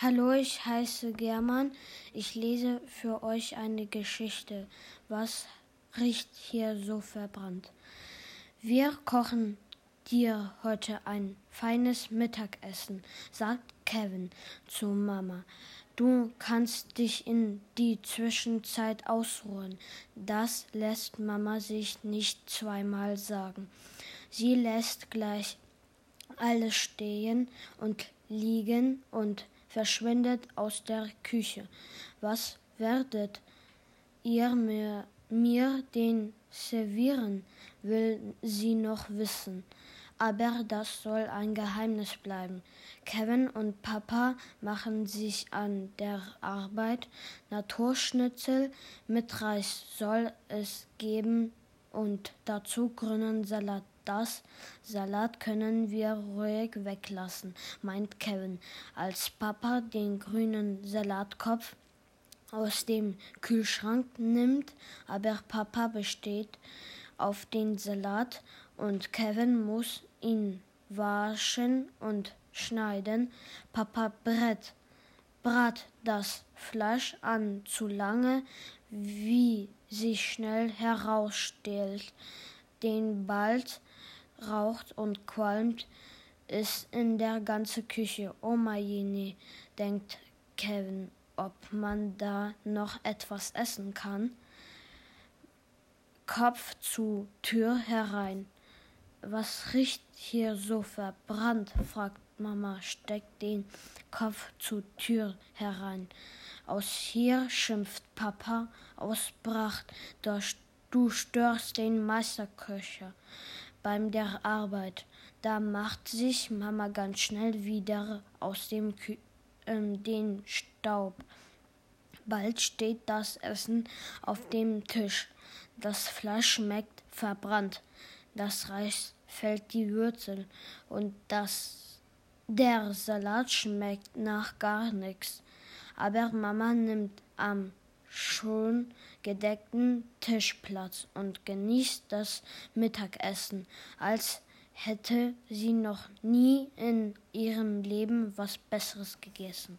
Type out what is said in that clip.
Hallo, ich heiße German. Ich lese für euch eine Geschichte. Was riecht hier so verbrannt? Wir kochen dir heute ein feines Mittagessen, sagt Kevin zu Mama. Du kannst dich in die Zwischenzeit ausruhen. Das lässt Mama sich nicht zweimal sagen. Sie lässt gleich alles stehen und liegen und verschwindet aus der Küche. Was werdet ihr mir, mir den servieren, will sie noch wissen. Aber das soll ein Geheimnis bleiben. Kevin und Papa machen sich an der Arbeit. Naturschnitzel mit Reis soll es geben und dazu grünen Salat das Salat können wir ruhig weglassen, meint Kevin, als Papa den grünen Salatkopf aus dem Kühlschrank nimmt, aber Papa besteht auf den Salat und Kevin muss ihn waschen und schneiden. Papa brät, brat das Fleisch an zu lange, wie sich schnell herausstellt, den bald raucht und qualmt es in der ganzen Küche. Oh meine, denkt Kevin, ob man da noch etwas essen kann. Kopf zu, Tür herein. Was riecht hier so verbrannt? fragt Mama, steckt den Kopf zur Tür herein. Aus hier schimpft Papa, ausbracht, du störst den Meisterköcher beim der Arbeit. Da macht sich Mama ganz schnell wieder aus dem Kü äh, den Staub. Bald steht das Essen auf dem Tisch. Das Fleisch schmeckt verbrannt. Das Reis fällt die Würzel und das der Salat schmeckt nach gar nichts. Aber Mama nimmt am schon gedeckten Tisch Platz und genießt das Mittagessen, als hätte sie noch nie in ihrem Leben was Besseres gegessen.